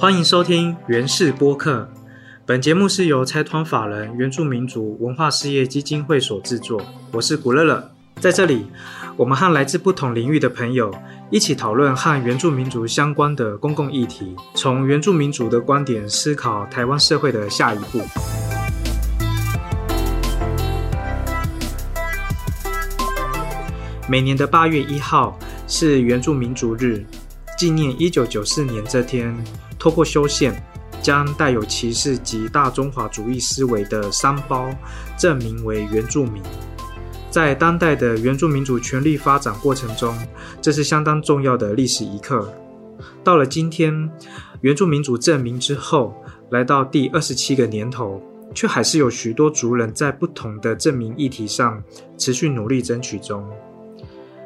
欢迎收听原氏播客。本节目是由财团法人原住民族文化事业基金会所制作。我是古乐乐，在这里，我们和来自不同领域的朋友一起讨论和原住民族相关的公共议题，从原住民族的观点思考台湾社会的下一步。每年的八月一号是原住民族日，纪念一九九四年这天，透过修宪，将带有歧视及大中华主义思维的三包证明为原住民。在当代的原住民族权力发展过程中，这是相当重要的历史一刻。到了今天，原住民族证明之后，来到第二十七个年头，却还是有许多族人在不同的证明议题上持续努力争取中。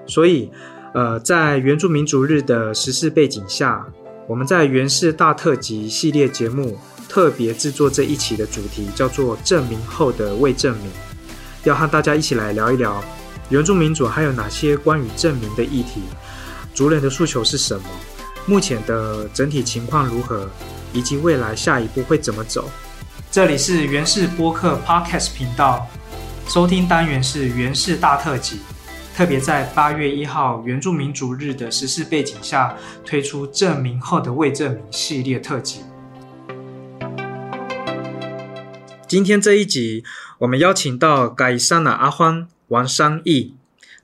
所以，呃，在原住民族日的时事背景下，我们在原氏大特辑系列节目特别制作这一期的主题，叫做“证明后的未证明”，要和大家一起来聊一聊原住民族还有哪些关于证明的议题，族人的诉求是什么，目前的整体情况如何，以及未来下一步会怎么走。这里是原氏播客 Podcast 频道，收听单元是原氏大特辑。特别在八月一号原住民族日的时事背景下，推出证明后的未证明系列特辑。今天这一集，我们邀请到改山纳阿欢王商义，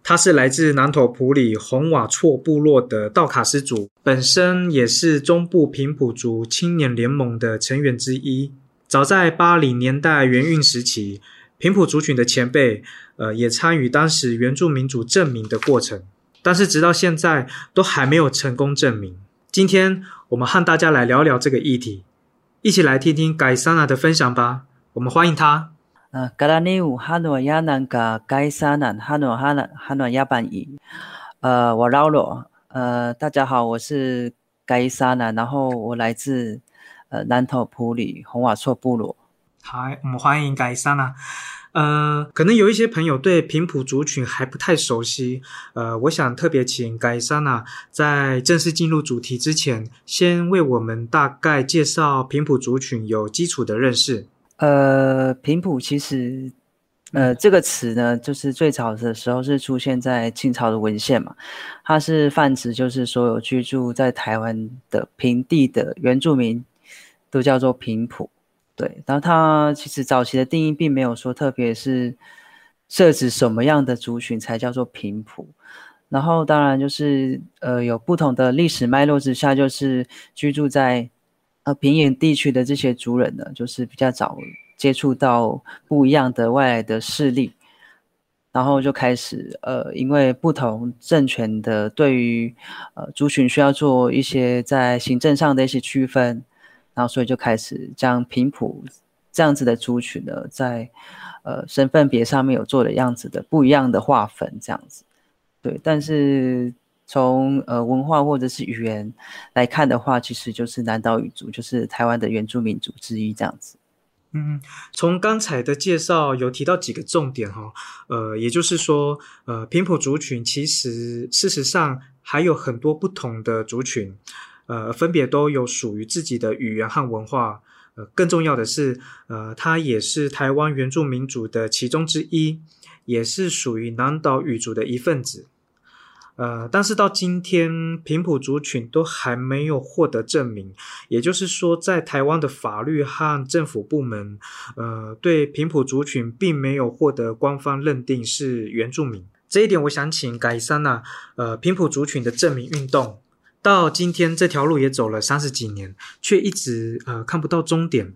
他是来自南投埔里红瓦措部落的道卡斯族，本身也是中部平埔族青年联盟的成员之一。早在八零年代元运时期。平埔族群的前辈，呃，也参与当时原住民族证明的过程，但是直到现在都还没有成功证明。今天我们和大家来聊聊这个议题，一起来听听盖萨纳的分享吧。我们欢迎他。呃，格拉尼乌哈诺亚南嘎盖萨纳哈诺哈纳哈诺亚班伊，呃，我绕罗，呃，大家好，我是盖萨纳，然后我来自呃南投埔里红瓦措部落。好，我们欢迎盖萨纳。呃，可能有一些朋友对平埔族群还不太熟悉，呃，我想特别请盖萨纳在正式进入主题之前，先为我们大概介绍平埔族群有基础的认识。呃，平埔其实，呃，这个词呢，就是最早的时候是出现在清朝的文献嘛，它是泛指就是所有居住在台湾的平地的原住民都叫做平埔。对，然后它其实早期的定义并没有说，特别是设置什么样的族群才叫做平埔。然后当然就是呃有不同的历史脉络之下，就是居住在呃平原地区的这些族人呢，就是比较早接触到不一样的外来的势力，然后就开始呃因为不同政权的对于呃族群需要做一些在行政上的一些区分。然后，所以就开始将平埔这样子的族群呢，在呃身份别上面有做的样子的不一样的划分，这样子。对，但是从呃文化或者是语言来看的话，其实就是南岛语族，就是台湾的原住民族之一，这样子。嗯，从刚才的介绍有提到几个重点哈，呃，也就是说，呃，平埔族群其实事实上还有很多不同的族群。呃，分别都有属于自己的语言和文化。呃，更重要的是，呃，它也是台湾原住民族的其中之一，也是属于南岛语族的一份子。呃，但是到今天，平埔族群都还没有获得证明。也就是说，在台湾的法律和政府部门，呃，对平埔族群并没有获得官方认定是原住民。这一点，我想请改善呐，呃，平埔族群的证明运动。到今天这条路也走了三十几年，却一直呃看不到终点。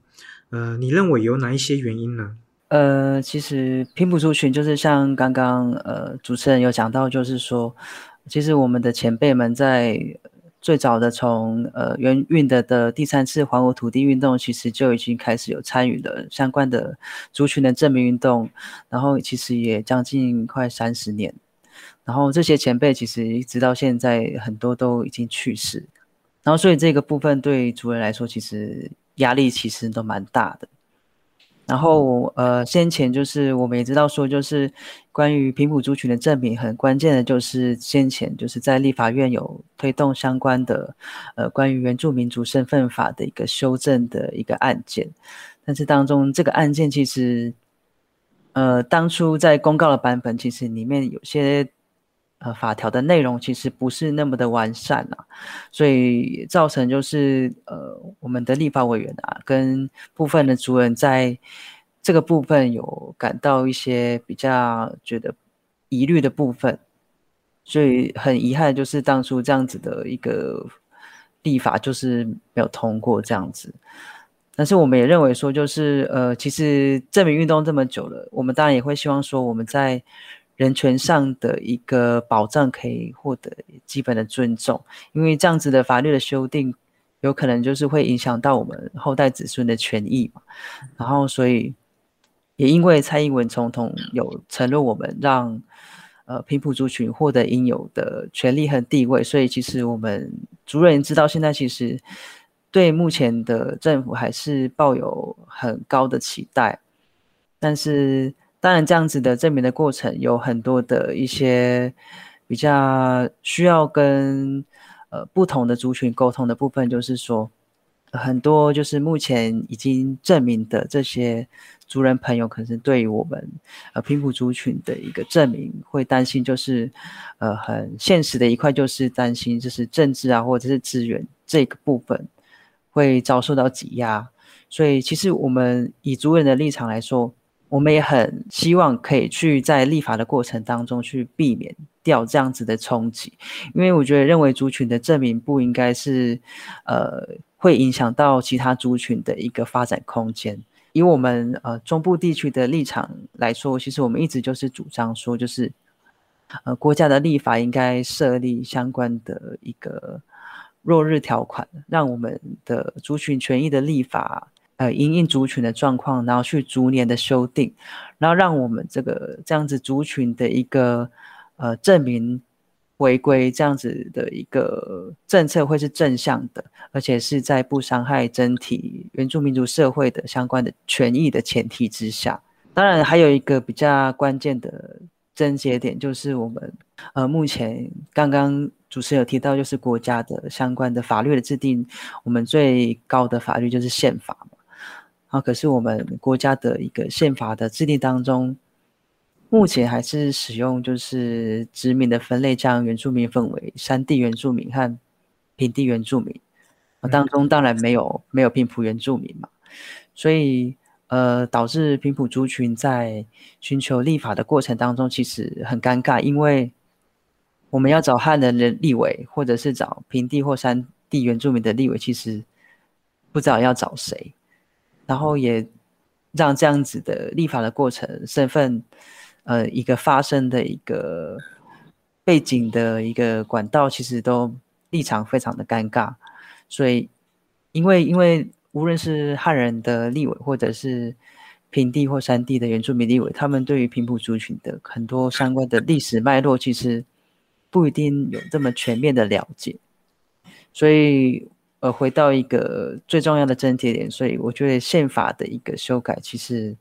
呃，你认为有哪一些原因呢？呃，其实平埔族群就是像刚刚呃主持人有讲到，就是说，其实我们的前辈们在最早的从呃原运的的第三次还我土地运动，其实就已经开始有参与了相关的族群的证明运动，然后其实也将近快三十年。然后这些前辈其实一直到现在很多都已经去世，然后所以这个部分对族人来说其实压力其实都蛮大的。然后呃先前就是我们也知道说就是关于平埔族群的证明很关键的就是先前就是在立法院有推动相关的呃关于原住民族身份法的一个修正的一个案件，但是当中这个案件其实呃当初在公告的版本，其实里面有些。呃，法条的内容其实不是那么的完善啊，所以造成就是呃，我们的立法委员啊，跟部分的族人在这个部分有感到一些比较觉得疑虑的部分，所以很遗憾就是当初这样子的一个立法就是没有通过这样子，但是我们也认为说就是呃，其实证明运动这么久了，我们当然也会希望说我们在。人权上的一个保障可以获得基本的尊重，因为这样子的法律的修订，有可能就是会影响到我们后代子孙的权益嘛。然后，所以也因为蔡英文总统有承诺我们让呃平埔族群获得应有的权利和地位，所以其实我们族人知道，现在其实对目前的政府还是抱有很高的期待，但是。当然，这样子的证明的过程有很多的一些比较需要跟呃不同的族群沟通的部分，就是说很多就是目前已经证明的这些族人朋友，可能对于我们呃平埔族群的一个证明会担心，就是呃很现实的一块，就是担心就是政治啊或者是资源这个部分会遭受到挤压。所以，其实我们以族人的立场来说。我们也很希望可以去在立法的过程当中去避免掉这样子的冲击，因为我觉得认为族群的证明不应该是，呃，会影响到其他族群的一个发展空间。以我们呃中部地区的立场来说，其实我们一直就是主张说，就是呃国家的立法应该设立相关的一个落日条款，让我们的族群权益的立法。呃，因应族群的状况，然后去逐年的修订，然后让我们这个这样子族群的一个呃证明回归这样子的一个政策会是正向的，而且是在不伤害整体原住民族社会的相关的权益的前提之下。当然，还有一个比较关键的症结点，就是我们呃目前刚刚主持人有提到，就是国家的相关的法律的制定，我们最高的法律就是宪法嘛。啊，可是我们国家的一个宪法的制定当中，目前还是使用就是殖民的分类，将原住民分为山地原住民和平地原住民。当中当然没有没有平埔原住民嘛，所以呃，导致平埔族群在寻求立法的过程当中，其实很尴尬，因为我们要找汉人的立委，或者是找平地或山地原住民的立委，其实不知道要找谁。然后也让这样子的立法的过程、身份，呃，一个发生的一个背景的一个管道，其实都立场非常的尴尬。所以，因为因为无论是汉人的立委，或者是平地或山地的原住民立委，他们对于平埔族群的很多相关的历史脉络，其实不一定有这么全面的了解。所以。呃，回到一个最重要的症结点，所以我觉得宪法的一个修改，其实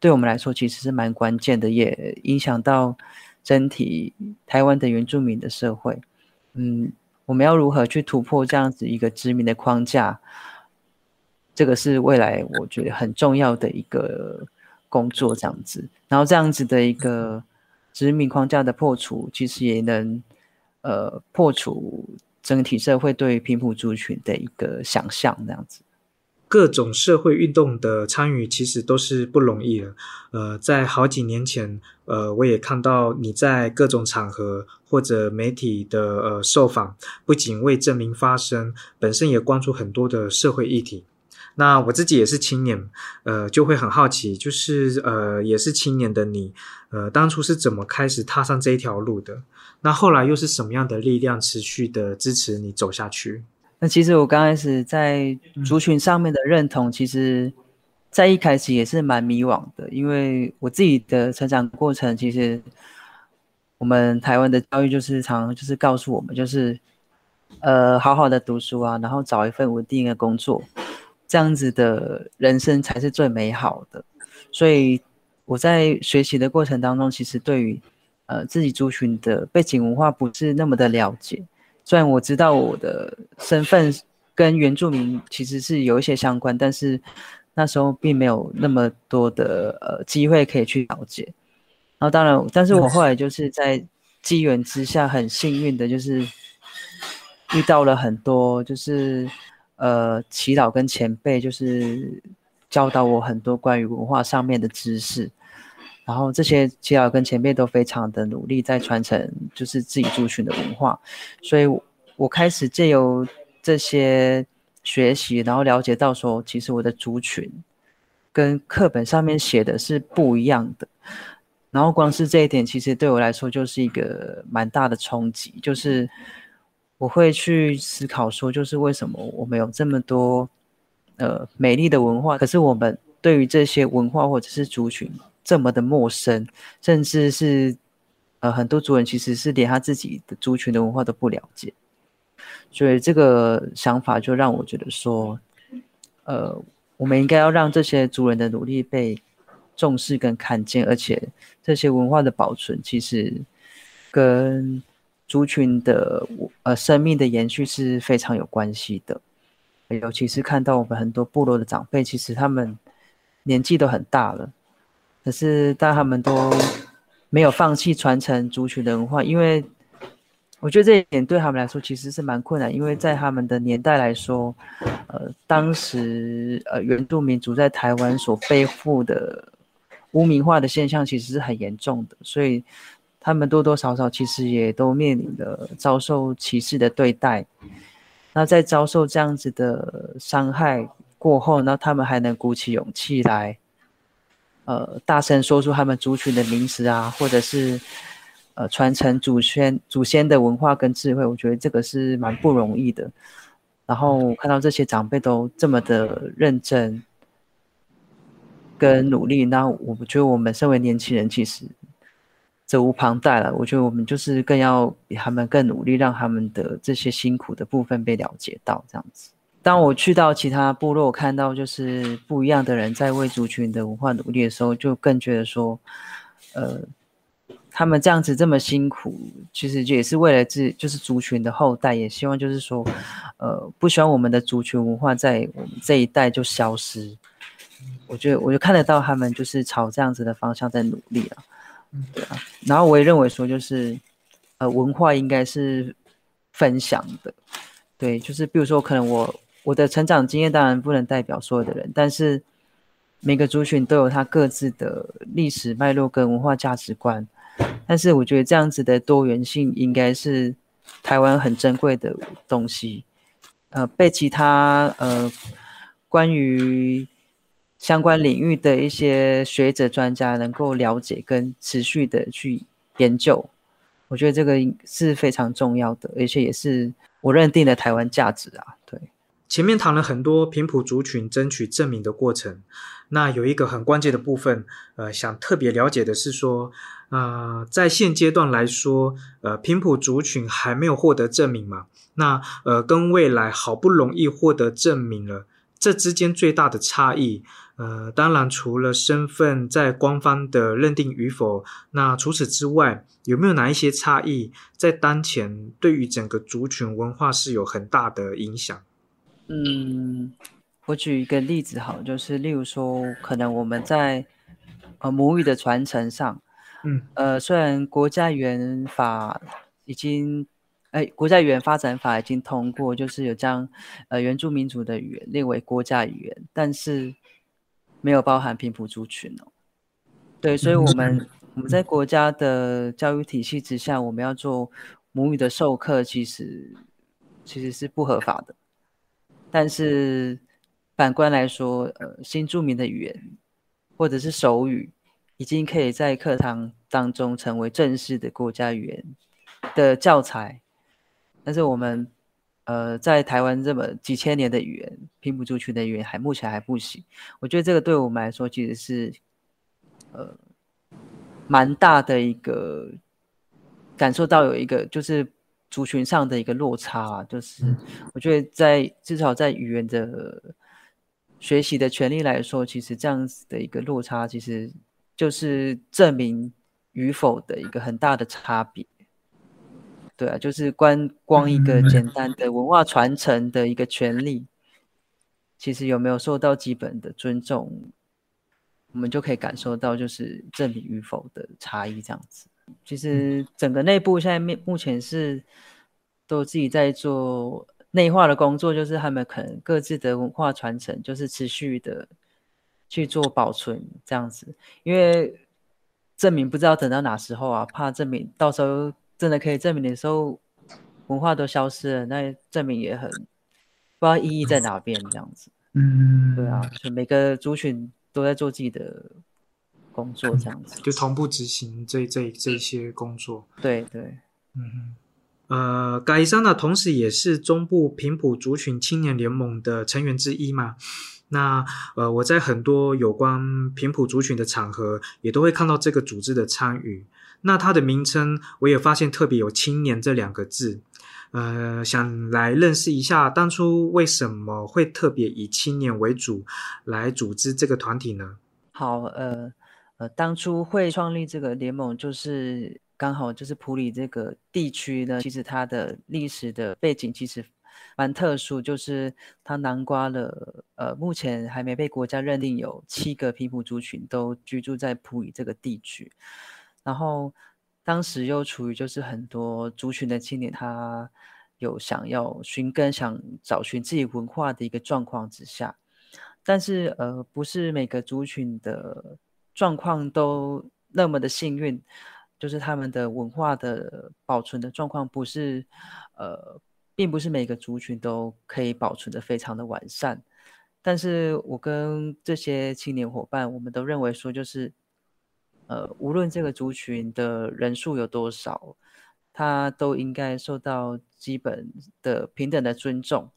对我们来说其实是蛮关键的，也影响到整体台湾的原住民的社会。嗯，我们要如何去突破这样子一个殖民的框架？这个是未来我觉得很重要的一个工作，这样子。然后这样子的一个殖民框架的破除，其实也能呃破除。整体社会对贫富族群的一个想象，这样子，各种社会运动的参与其实都是不容易的。呃，在好几年前，呃，我也看到你在各种场合或者媒体的呃受访，不仅为证明发声，本身也关注很多的社会议题。那我自己也是青年，呃，就会很好奇，就是呃，也是青年的你，呃，当初是怎么开始踏上这一条路的？那后来又是什么样的力量持续的支持你走下去？那其实我刚开始在族群上面的认同，其实，在一开始也是蛮迷惘的，因为我自己的成长过程，其实我们台湾的教育就是常就是告诉我们，就是呃好好的读书啊，然后找一份稳定的工作，这样子的人生才是最美好的。所以我在学习的过程当中，其实对于呃，自己族群的背景文化不是那么的了解，虽然我知道我的身份跟原住民其实是有一些相关，但是那时候并没有那么多的呃机会可以去了解。然后当然，但是我后来就是在机缘之下，很幸运的就是遇到了很多就是呃祈祷跟前辈，就是教导我很多关于文化上面的知识。然后这些祈祷跟前辈都非常的努力在传承，就是自己族群的文化，所以我开始借由这些学习，然后了解到说，其实我的族群跟课本上面写的是不一样的。然后光是这一点，其实对我来说就是一个蛮大的冲击，就是我会去思考说，就是为什么我们有这么多呃美丽的文化，可是我们对于这些文化或者是族群。这么的陌生，甚至是呃很多族人其实是连他自己的族群的文化都不了解，所以这个想法就让我觉得说，呃，我们应该要让这些族人的努力被重视跟看见，而且这些文化的保存其实跟族群的呃生命的延续是非常有关系的，尤其是看到我们很多部落的长辈，其实他们年纪都很大了。可是，但他们都没有放弃传承族群的文化，因为我觉得这一点对他们来说其实是蛮困难。因为在他们的年代来说，呃，当时呃原住民族在台湾所背负的污名化的现象其实是很严重的，所以他们多多少少其实也都面临着遭受歧视的对待。那在遭受这样子的伤害过后，那他们还能鼓起勇气来。呃，大声说出他们族群的名词啊，或者是呃传承祖先祖先的文化跟智慧，我觉得这个是蛮不容易的。然后看到这些长辈都这么的认真跟努力，那我觉得我们身为年轻人，其实责无旁贷了。我觉得我们就是更要比他们更努力，让他们的这些辛苦的部分被了解到，这样子。当我去到其他部落，看到就是不一样的人在为族群的文化努力的时候，就更觉得说，呃，他们这样子这么辛苦，其实也是为了自就是族群的后代，也希望就是说，呃，不希望我们的族群文化在我们这一代就消失。我觉得我就看得到他们就是朝这样子的方向在努力了，对啊。然后我也认为说，就是呃，文化应该是分享的，对，就是比如说可能我。我的成长经验当然不能代表所有的人，但是每个族群都有他各自的历史脉络跟文化价值观。但是我觉得这样子的多元性应该是台湾很珍贵的东西。呃，被其他呃关于相关领域的一些学者专家能够了解跟持续的去研究，我觉得这个是非常重要的，而且也是我认定的台湾价值啊。对。前面谈了很多平埔族群争取证明的过程，那有一个很关键的部分，呃，想特别了解的是说，呃，在现阶段来说，呃，平埔族群还没有获得证明嘛？那呃，跟未来好不容易获得证明了，这之间最大的差异，呃，当然除了身份在官方的认定与否，那除此之外，有没有哪一些差异，在当前对于整个族群文化是有很大的影响？嗯，我举一个例子好，就是例如说，可能我们在呃母语的传承上，嗯，呃，虽然国家语言法已经，哎，国家语言发展法已经通过，就是有将呃原住民族的语言列为国家语言，但是没有包含平埔族群哦。对，所以我们我们在国家的教育体系之下，我们要做母语的授课，其实其实是不合法的。但是反观来说，呃，新著名的语言或者是手语，已经可以在课堂当中成为正式的国家语言的教材。但是我们，呃，在台湾这么几千年的语言，拼不出去的语言，还目前还不行。我觉得这个对我们来说，其实是，呃，蛮大的一个感受到有一个就是。族群上的一个落差，啊就是我觉得在至少在语言的学习的权利来说，其实这样子的一个落差，其实就是证明与否的一个很大的差别。对啊，就是观光一个简单的文化传承的一个权利，其实有没有受到基本的尊重，我们就可以感受到就是证明与否的差异这样子。其实整个内部现在面目前是都自己在做内化的工作，就是他们可能各自的文化传承就是持续的去做保存这样子，因为证明不知道等到哪时候啊，怕证明到时候。真的可以证明的时候，文化都消失了，那证明也很不知道意义在哪边这样子。嗯，对啊，就每个族群都在做自己的工作这样子，就同步执行这这这些工作。对对，嗯哼，呃，改桑呢，同时也是中部平埔族群青年联盟的成员之一嘛。那呃，我在很多有关平埔族群的场合，也都会看到这个组织的参与。那它的名称我也发现特别有“青年”这两个字，呃，想来认识一下当初为什么会特别以青年为主来组织这个团体呢？好，呃呃，当初会创立这个联盟，就是刚好就是普里这个地区呢，其实它的历史的背景其实蛮特殊，就是它南瓜了，呃，目前还没被国家认定有七个平埔族群都居住在普里这个地区。然后当时又处于就是很多族群的青年，他有想要寻根、想找寻自己文化的一个状况之下，但是呃，不是每个族群的状况都那么的幸运，就是他们的文化的保存的状况不是呃，并不是每个族群都可以保存的非常的完善。但是我跟这些青年伙伴，我们都认为说就是。呃，无论这个族群的人数有多少，他都应该受到基本的平等的尊重，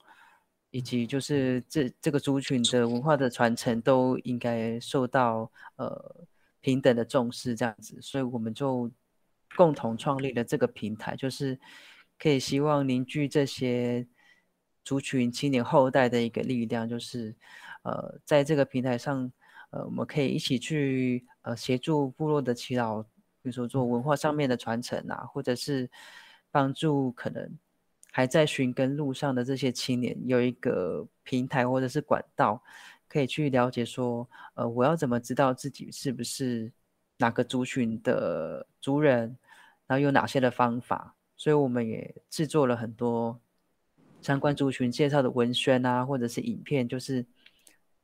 以及就是这这个族群的文化的传承都应该受到呃平等的重视，这样子，所以我们就共同创立了这个平台，就是可以希望凝聚这些族群青年后代的一个力量，就是呃在这个平台上。呃，我们可以一起去呃协助部落的祈祷，比如说做文化上面的传承啊，或者是帮助可能还在寻根路上的这些青年有一个平台或者是管道，可以去了解说，呃，我要怎么知道自己是不是哪个族群的族人，然后有哪些的方法，所以我们也制作了很多相关族群介绍的文宣啊，或者是影片，就是。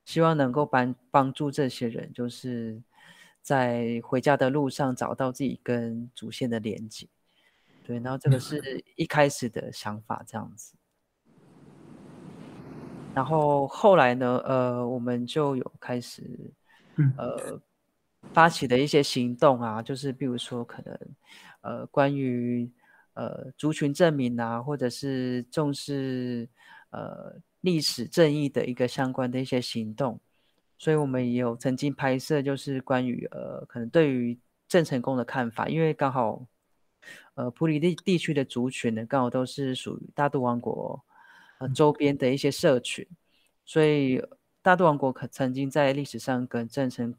希望能够帮帮助这些人，就是在回家的路上找到自己跟祖先的连接。对，然后这个是一开始的想法这样子。然后后来呢，呃，我们就有开始，呃，发起的一些行动啊，就是比如说可能，呃，关于呃族群证明啊，或者是重视呃。历史正义的一个相关的一些行动，所以我们也有曾经拍摄，就是关于呃，可能对于郑成功的看法，因为刚好呃，普里地地区的族群呢，刚好都是属于大渡王国呃周边的一些社群，所以大渡王国可曾经在历史上跟郑成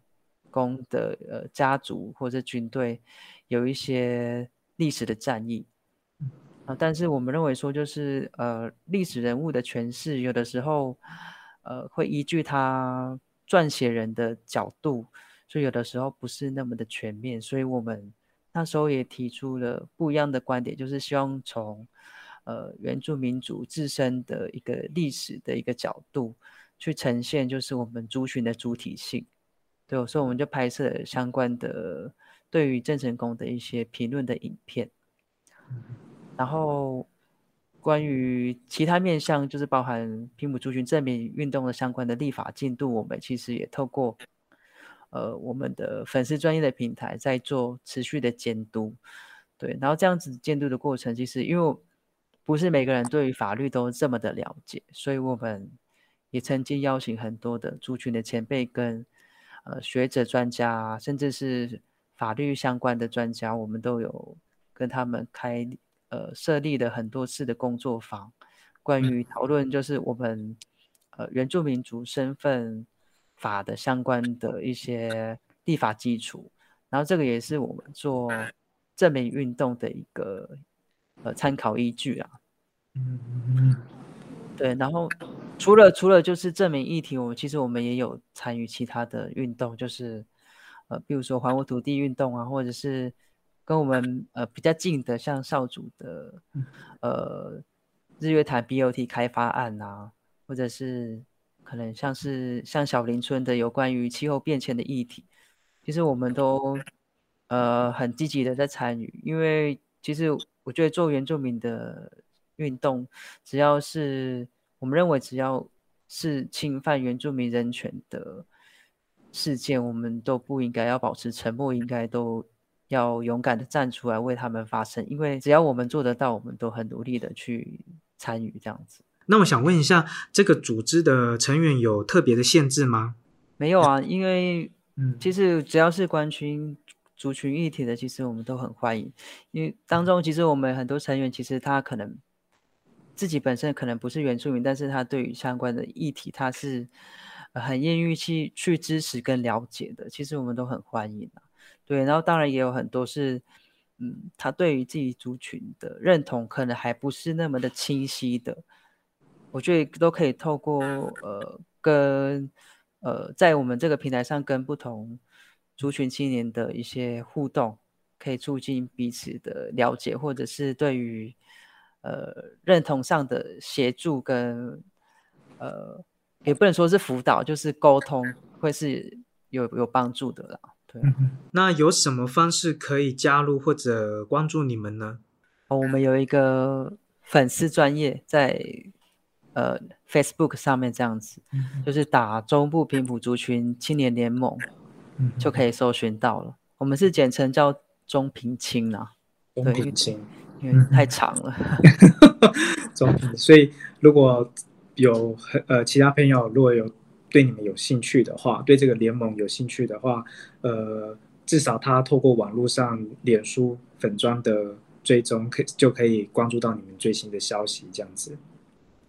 功的呃家族或者军队有一些历史的战役。啊，但是我们认为说，就是呃，历史人物的诠释，有的时候，呃，会依据他撰写人的角度，所以有的时候不是那么的全面。所以我们那时候也提出了不一样的观点，就是希望从呃原住民族自身的一个历史的一个角度去呈现，就是我们族群的主体性。对，所以我们就拍摄相关的对于郑成功的一些评论的影片。然后，关于其他面向，就是包含平埔族群证明运动的相关的立法进度，我们其实也透过呃我们的粉丝专业的平台在做持续的监督。对，然后这样子监督的过程，其实因为不是每个人对于法律都这么的了解，所以我们也曾经邀请很多的族群的前辈跟呃学者、专家，甚至是法律相关的专家，我们都有跟他们开。呃，设立了很多次的工作坊，关于讨论就是我们呃原住民族身份法的相关的一些立法基础，然后这个也是我们做证明运动的一个呃参考依据啊。嗯。嗯对，然后除了除了就是证明议题，我们其实我们也有参与其他的运动，就是呃，比如说还我土地运动啊，或者是跟我们呃比较近的，像少主的呃日月潭 BOT 开发案啊，或者是可能像是像小林村的有关于气候变迁的议题，其实我们都呃很积极的在参与，因为其实我觉得做原住民的。运动只要是我们认为只要是侵犯原住民人权的事件，我们都不应该要保持沉默，应该都要勇敢的站出来为他们发声。因为只要我们做得到，我们都很努力的去参与这样子。那我想问一下，这个组织的成员有特别的限制吗？没有啊，因为嗯，其实只要是关心。族群议题的，其实我们都很欢迎，因为当中其实我们很多成员其实他可能。自己本身可能不是原住民，但是他对于相关的议题，他是很愿意去去支持跟了解的。其实我们都很欢迎啊，对。然后当然也有很多是，嗯，他对于自己族群的认同可能还不是那么的清晰的。我觉得都可以透过呃跟呃在我们这个平台上跟不同族群青年的一些互动，可以促进彼此的了解，或者是对于。呃，认同上的协助跟呃，也不能说是辅导，就是沟通会是有有帮助的啦。对，那有什么方式可以加入或者关注你们呢？哦，我们有一个粉丝专业在呃 Facebook 上面这样子，就是打中部平埔族群青年联盟，就可以搜寻到了。我们是简称叫中平青啊，中平青。因为太长了，中平，所以如果有呃其他朋友如果有对你们有兴趣的话，对这个联盟有兴趣的话，呃，至少他透过网络上脸书粉砖的追踪，可就可以关注到你们最新的消息，这样子。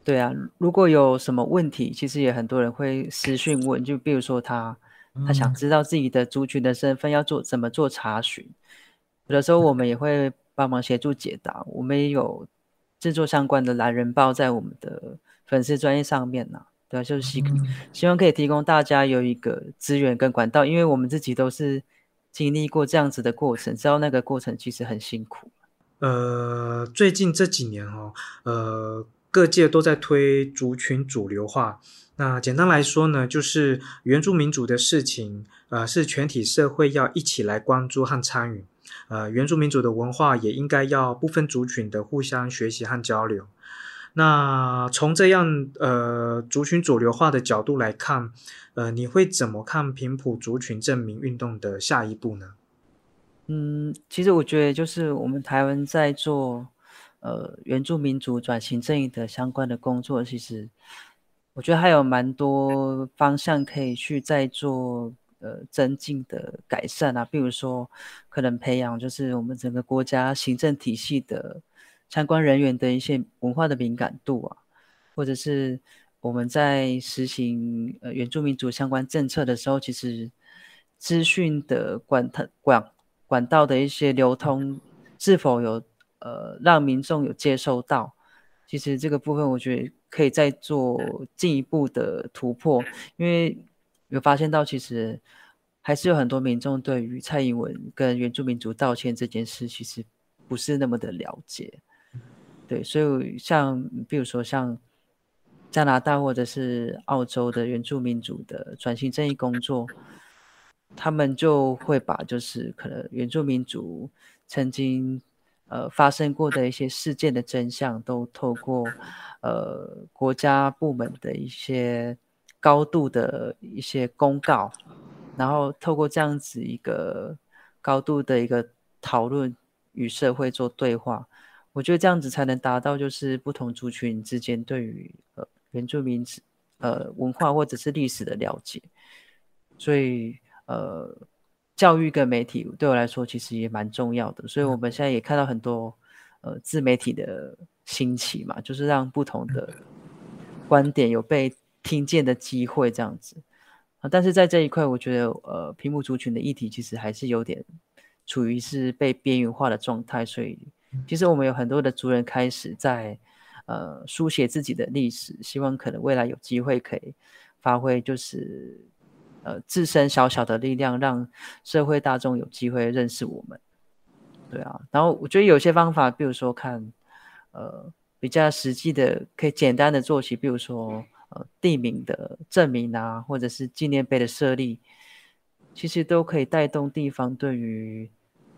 对啊，如果有什么问题，其实也很多人会私讯问，就比如说他他想知道自己的族群的身份要做怎么做查询，有的时候我们也会。帮忙协助解答，我们也有制作相关的懒人报在我们的粉丝专业上面呢。对，就是希希望可以提供大家有一个资源跟管道，因为我们自己都是经历过这样子的过程，知道那个过程其实很辛苦。呃，最近这几年哦，呃，各界都在推族群主流化。那简单来说呢，就是原住民族的事情，呃，是全体社会要一起来关注和参与。呃，原住民族的文化也应该要不分族群的互相学习和交流。那从这样呃族群主流化的角度来看，呃，你会怎么看平埔族群证明运动的下一步呢？嗯，其实我觉得就是我们台湾在做呃原住民族转型正义的相关的工作，其实我觉得还有蛮多方向可以去再做。呃，增进的改善啊，比如说可能培养，就是我们整个国家行政体系的参观人员的一些文化的敏感度啊，或者是我们在实行呃原住民族相关政策的时候，其实资讯的管它管管道的一些流通是否有呃让民众有接收到，其实这个部分我觉得可以再做进一步的突破，因为。有发现到，其实还是有很多民众对于蔡英文跟原住民族道歉这件事，其实不是那么的了解。对，所以像比如说像加拿大或者是澳洲的原住民族的转型正义工作，他们就会把就是可能原住民族曾经呃发生过的一些事件的真相，都透过呃国家部门的一些。高度的一些公告，然后透过这样子一个高度的一个讨论与社会做对话，我觉得这样子才能达到就是不同族群之间对于呃原住民呃文化或者是历史的了解。所以呃教育跟媒体对我来说其实也蛮重要的。所以我们现在也看到很多呃自媒体的兴起嘛，就是让不同的观点有被。听见的机会这样子啊，但是在这一块，我觉得呃，屏幕族群的议题其实还是有点处于是被边缘化的状态，所以其实我们有很多的族人开始在呃书写自己的历史，希望可能未来有机会可以发挥，就是呃自身小小的力量，让社会大众有机会认识我们。对啊，然后我觉得有些方法，比如说看呃比较实际的，可以简单的做起，比如说呃地名的证明啊，或者是纪念碑的设立，其实都可以带动地方对于。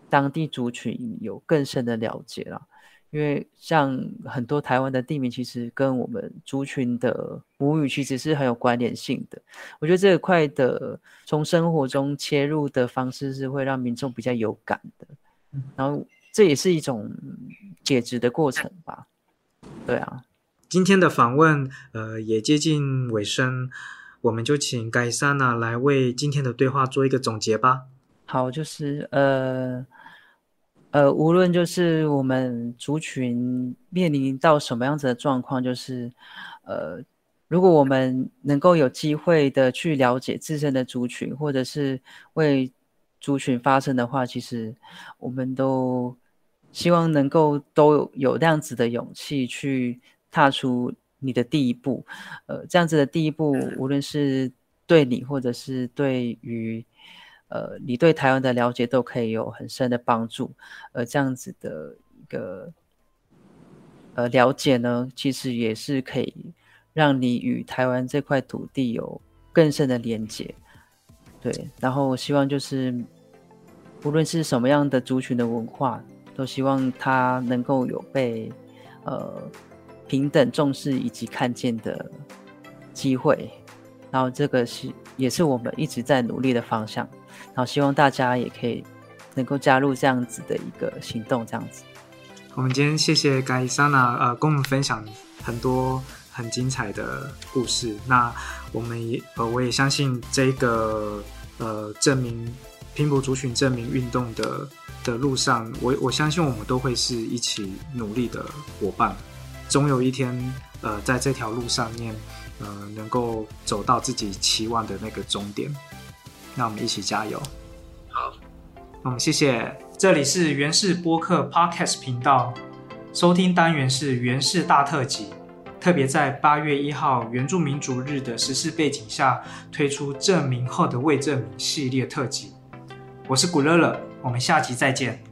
当地族群有更深的了解了，因为像很多台湾的地名，其实跟我们族群的母语其实是很有关联性的。我觉得这一块的从生活中切入的方式，是会让民众比较有感的。然后这也是一种解职的过程吧。对啊，今天的访问呃也接近尾声，我们就请盖莎娜来为今天的对话做一个总结吧。好，就是呃。呃，无论就是我们族群面临到什么样子的状况，就是呃，如果我们能够有机会的去了解自身的族群，或者是为族群发声的话，其实我们都希望能够都有那样子的勇气去踏出你的第一步。呃，这样子的第一步，无论是对你，或者是对于。呃，你对台湾的了解都可以有很深的帮助，而这样子的一个呃了解呢，其实也是可以让你与台湾这块土地有更深的连接。对，然后我希望就是无论是什么样的族群的文化，都希望它能够有被呃平等重视以及看见的机会。然后这个是也是我们一直在努力的方向。然后希望大家也可以能够加入这样子的一个行动，这样子。我们今天谢谢盖莎娜呃，跟我们分享很多很精彩的故事。那我们也呃，我也相信这个呃证明拼搏族群证明运动的的路上，我我相信我们都会是一起努力的伙伴。总有一天呃，在这条路上面呃，能够走到自己期望的那个终点。那我们一起加油！好，我们谢谢。这里是原氏播客 Podcast 频道，收听单元是原氏大特辑，特别在八月一号原住民族日的时事背景下推出证明后的未证明系列特辑。我是古乐乐，我们下集再见。